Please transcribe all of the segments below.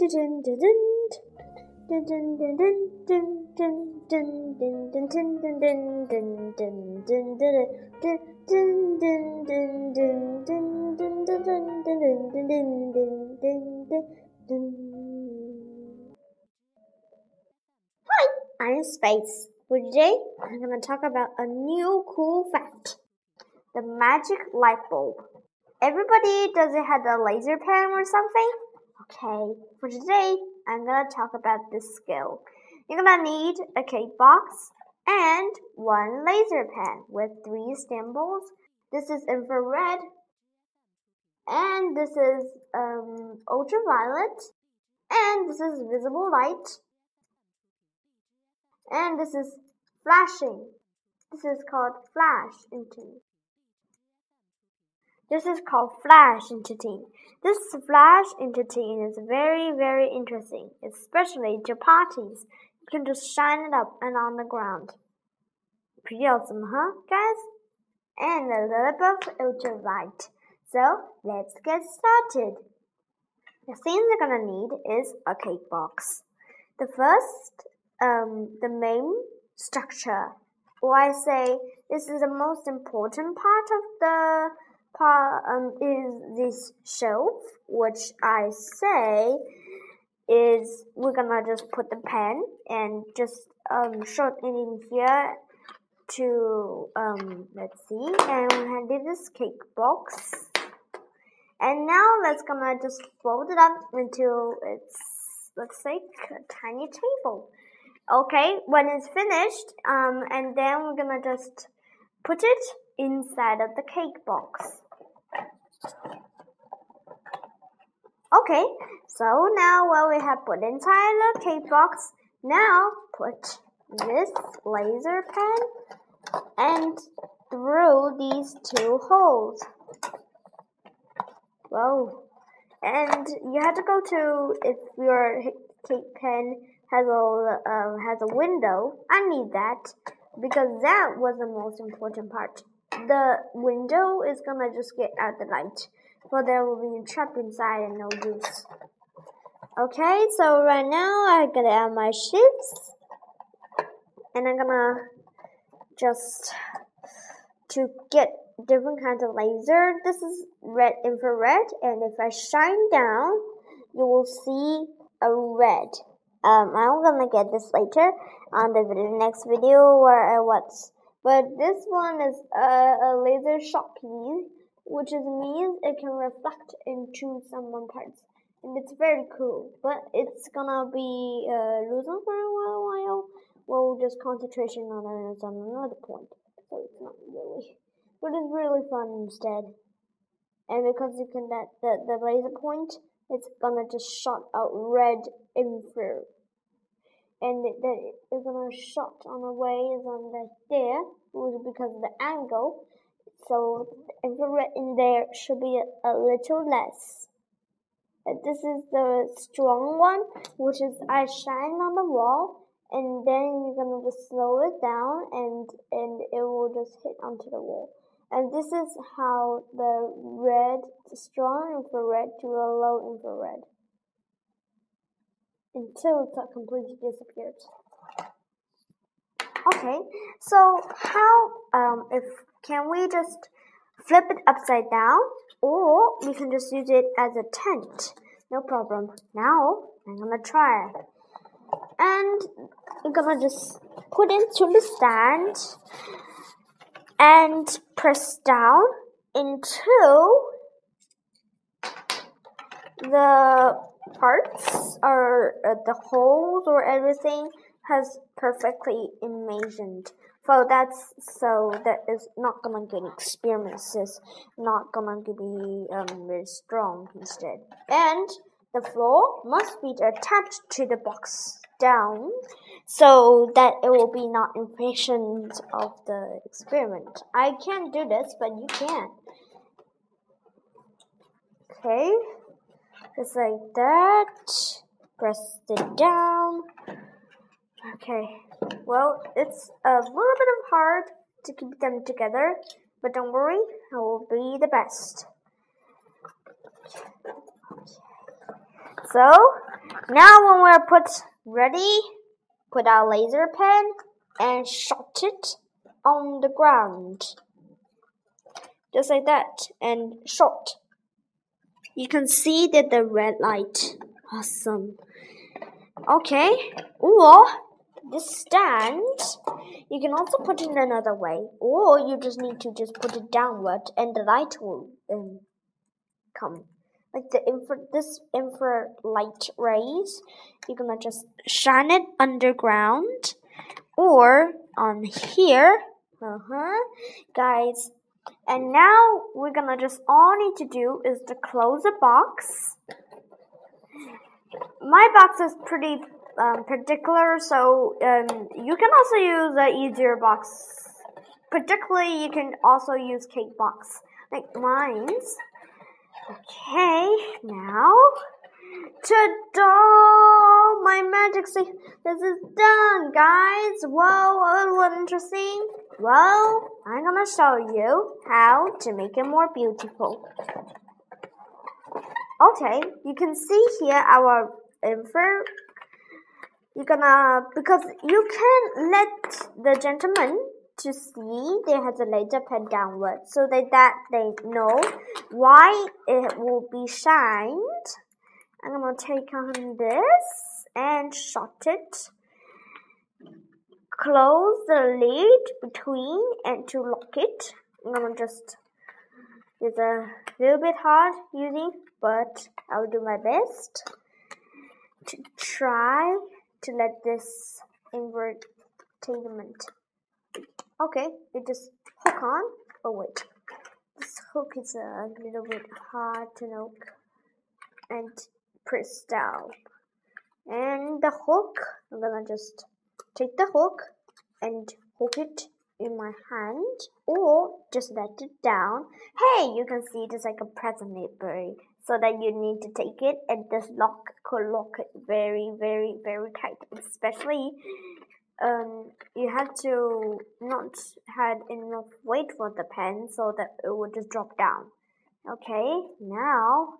I'm Space. For today, I'm going to talk about a new cool fact the magic light bulb. Everybody does it have a laser pen or something? Okay, for today, I'm to talk about this skill. You're to need a cake box and one laser pen with three symbols. This is infrared, and this is um, ultraviolet, and this is visible light and this is flashing. This is called flash entity. This is called flash entity. This flash entity is very, very interesting, especially to parties. You can just shine it up and on the ground. Pretty awesome, huh, guys? And a little bit of ultraviolet. So let's get started. The things you're gonna need is a cake box. The first um, the main structure. Or I say this is the most important part of the um, is this shelf, which I say is we're gonna just put the pen and just um, short it in here to um, let's see, and we have this cake box. And now let's gonna just fold it up until its let's say a tiny table. Okay, when it's finished, um, and then we're gonna just put it inside of the cake box. Okay, so now what we have put inside the cake box, now put this laser pen and through these two holes. Whoa. And you have to go to, if your cake pen has a uh, has a window. I need that because that was the most important part. The window is gonna just get out the light, but there will be trapped inside and no use. Okay, so right now I'm gonna add my ships, and I'm gonna just to get different kinds of laser. This is red infrared, and if I shine down, you will see a red. Um, I'm gonna get this later on the next video where I watch. But this one is a, a laser piece, which is means it can reflect into some parts, and it's very cool. But it's gonna be uh, losing for a while. while. Well, just concentration on it is on another point, so it's not really. But it's really fun instead. And because you can that the, the laser point it's gonna just shot out red infrared. And that it's gonna shot on the way is on the there, because of the angle. So infrared in there should be a, a little less. this is the strong one, which is I shine on the wall, and then you're gonna just slow it down, and and it will just hit onto the wall. And this is how the red, strong infrared to a low infrared until it completely disappears. Okay, so how um, if can we just flip it upside down or we can just use it as a tent? No problem. Now I'm gonna try. And I'm gonna just put it to the stand and press down until the parts or uh, the holes or everything has perfectly imagined. So that's so that is not gonna get experiments. It's not gonna be um, very strong instead. And the floor must be attached to the box down so that it will be not impatient of the experiment. I can't do this, but you can. Okay, just like that. Press it down. Okay, well, it's a little bit of hard to keep them together, but don't worry, I will be the best. So, Now when we're put ready, put our laser pen and shot it on the ground. Just like that, and shot. You can see that the red light. Awesome. Okay, or this stand, you can also put it another way, or you just need to just put it downward and the light will um, come. Like the infra, this infrared light rays, you can just shine it underground or on here. Uh huh, guys. And now we're gonna just all need to do is to close the box. My box is pretty um, particular, so um, you can also use an easier box. Particularly, you can also use cake box like mine's. Okay, now, ta-da! My magic stick. This is done, guys. Whoa, a little interesting. Well, I'm gonna show you how to make it more beautiful. Okay, you can see here our info. You're gonna because you can let the gentleman to see they have a laser pen downward so that, that they know why it will be shined. I'm gonna take on this and shut it. Close the lid between and to lock it. I'm gonna just it's a little bit hard using, but I'll do my best to try to let this entertainment Okay, it just hook on. Oh wait, this hook is a little bit hard to know and press down. And the hook, I'm gonna just take the hook and hook it in my hand or just let it down. Hey, you can see it is like a present berry so that you need to take it and this lock could lock it very, very, very tight, especially um, you have to not had enough weight for the pen so that it would just drop down. Okay, now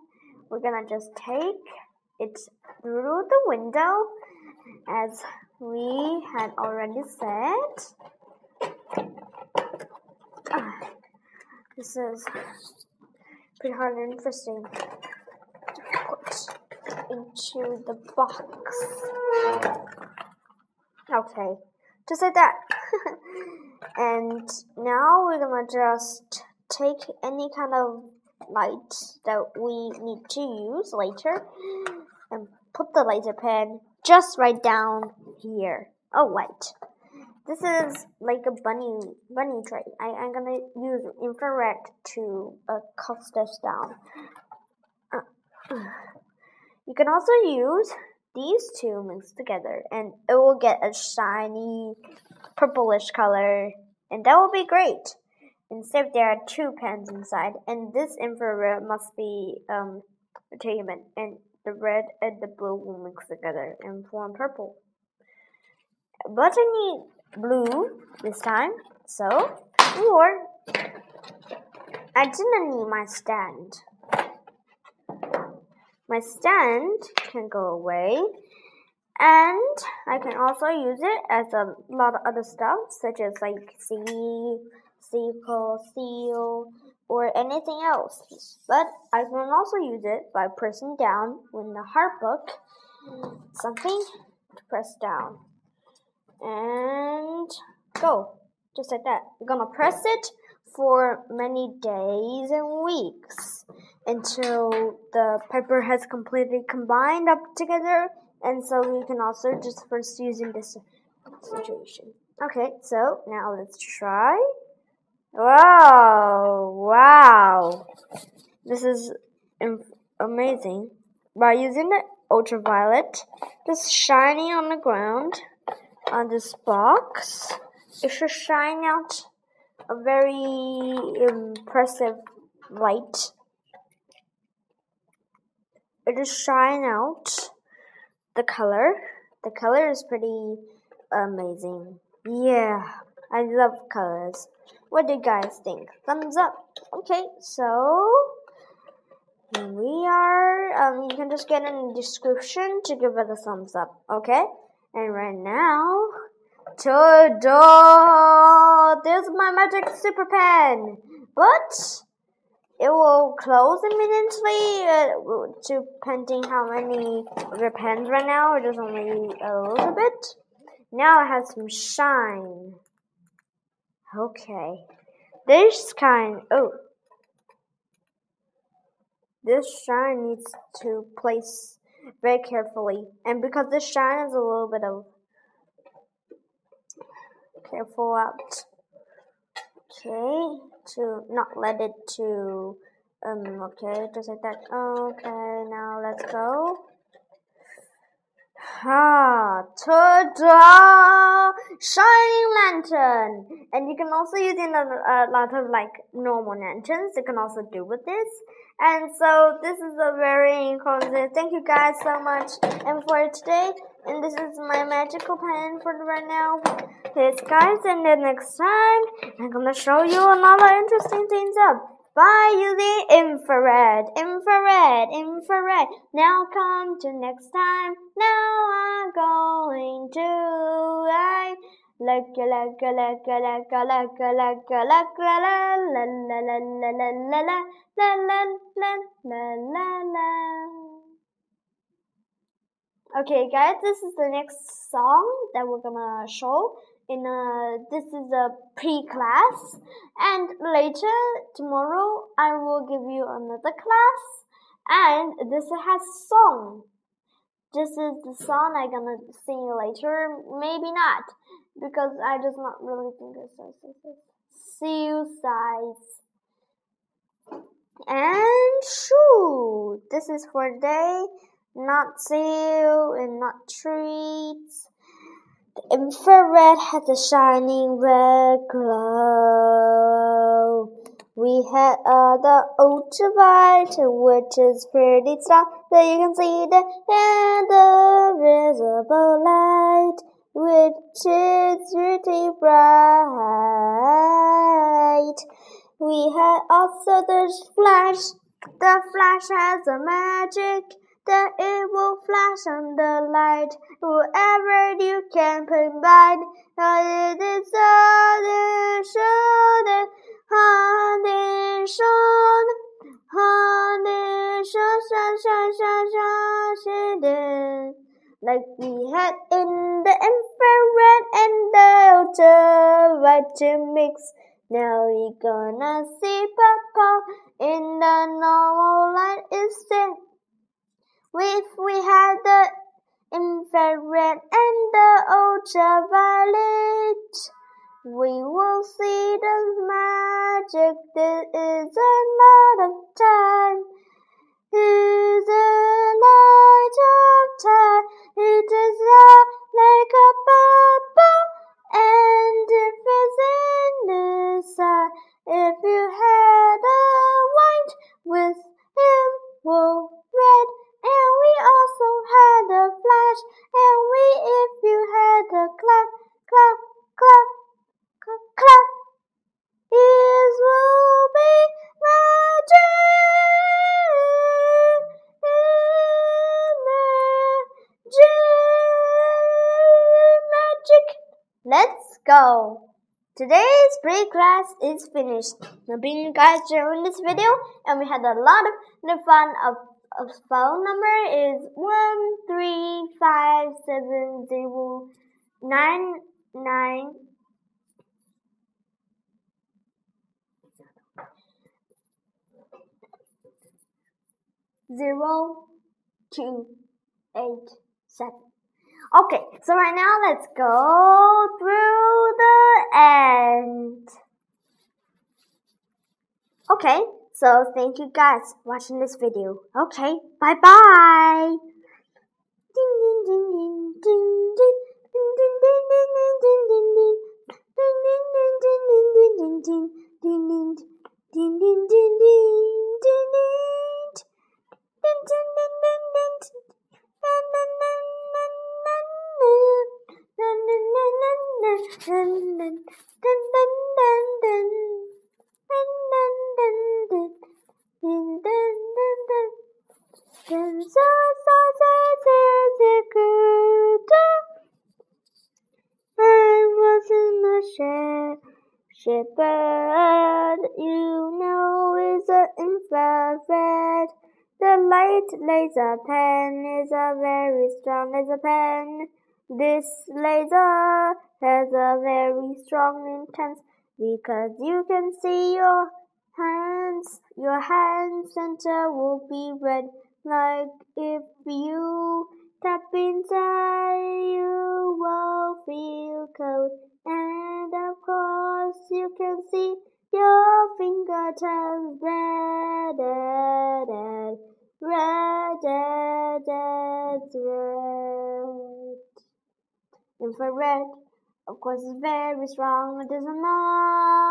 we're gonna just take it through the window as we had already said. Ah, this is pretty hard and interesting to put into the box. Okay, just like that. and now we're gonna just take any kind of light that we need to use later and put the laser pen just right down here. Oh wait. This is like a bunny bunny tray. I, I'm gonna use infrared to uh, cast this down. Uh, you can also use these two mixed together and it will get a shiny purplish color and that will be great. Instead there are two pens inside and this infrared must be um attainment and the red and the blue will mix together and form purple. But I need blue this time, so or I didn't need my stand my stand can go away and I can also use it as a lot of other stuff such as like sea, sequel, seal, or anything else. But I can also use it by pressing down when the heart book something to press down and go just like that. I'm gonna press it for many days and weeks until the paper has completely combined up together and so we can also just first use in this situation. Okay, so now let's try. Wow, wow. This is amazing. By using the ultraviolet, just shining on the ground on this box, it should shine out a very impressive light. It just shine out the color. The color is pretty amazing. Yeah, I love colors. What do you guys think? Thumbs up. Okay, so we are. Um, you can just get in the description to give it a thumbs up. Okay. And right now, ta-da! There's my magic super pen, but it will close immediately, uh, depending how many of pens right now. It is only a little bit. Now it has some shine. Okay. This kind, oh. This shine needs to place very carefully. And because this shine is a little bit of careful out. Okay, to not let it to um okay, just like that. Okay, now let's go. Ha! Ta-da! Shining lantern! And you can also use in a, a lot of like normal lanterns. You can also do with this. And so this is a very cozy. Thank you guys so much. And for today, and this is my magical pen for right now. Peace guys, and then next time, I'm gonna show you another interesting things up by using infrared, infrared, infrared. Now come to next time. Now I'm going to I like like like like like like like la la la la la la la la la la la la la Okay guys, this is the next song that we're gonna show in a this is a pre-class and later tomorrow I will give you another class and this has song. This is the song I'm gonna sing you later, maybe not because I just not really think it's so See you guys. And shoo, this is for today. Not seal and not treats. The infrared has a shining red glow. We had uh, the ultraviolet, which is pretty strong, so you can see the and the visible light, which is pretty bright. We had also the flash. The flash has a magic that it will flash on the light whoever you can provide. It is the shoulder, shone, shone, shone, shone, shone, shone, like we had in the infrared and the ultraviolet mix. Now we gonna see purple in the normal light instead. If we had the infrared and the ultraviolet, we will see the magic. There is a lot of time. Is a light Let's go. Today's break class is finished. Now, bring you guys during this video, and we had a lot of fun of a phone number is one three five seven zero nine nine zero two eight seven. Okay, so right now let's go through the end. Okay, so thank you guys watching this video. Okay, bye bye. dun dun dun dun Shepherd, you know, is an infrared. The light laser pen is a very strong laser pen. This laser has a very strong intense because you can see your hands. Your hand center will be red like if you tap inside you will feel cold and of course you can see your finger turns red red red red red red infrared. Of course is very strong. It doesn't lie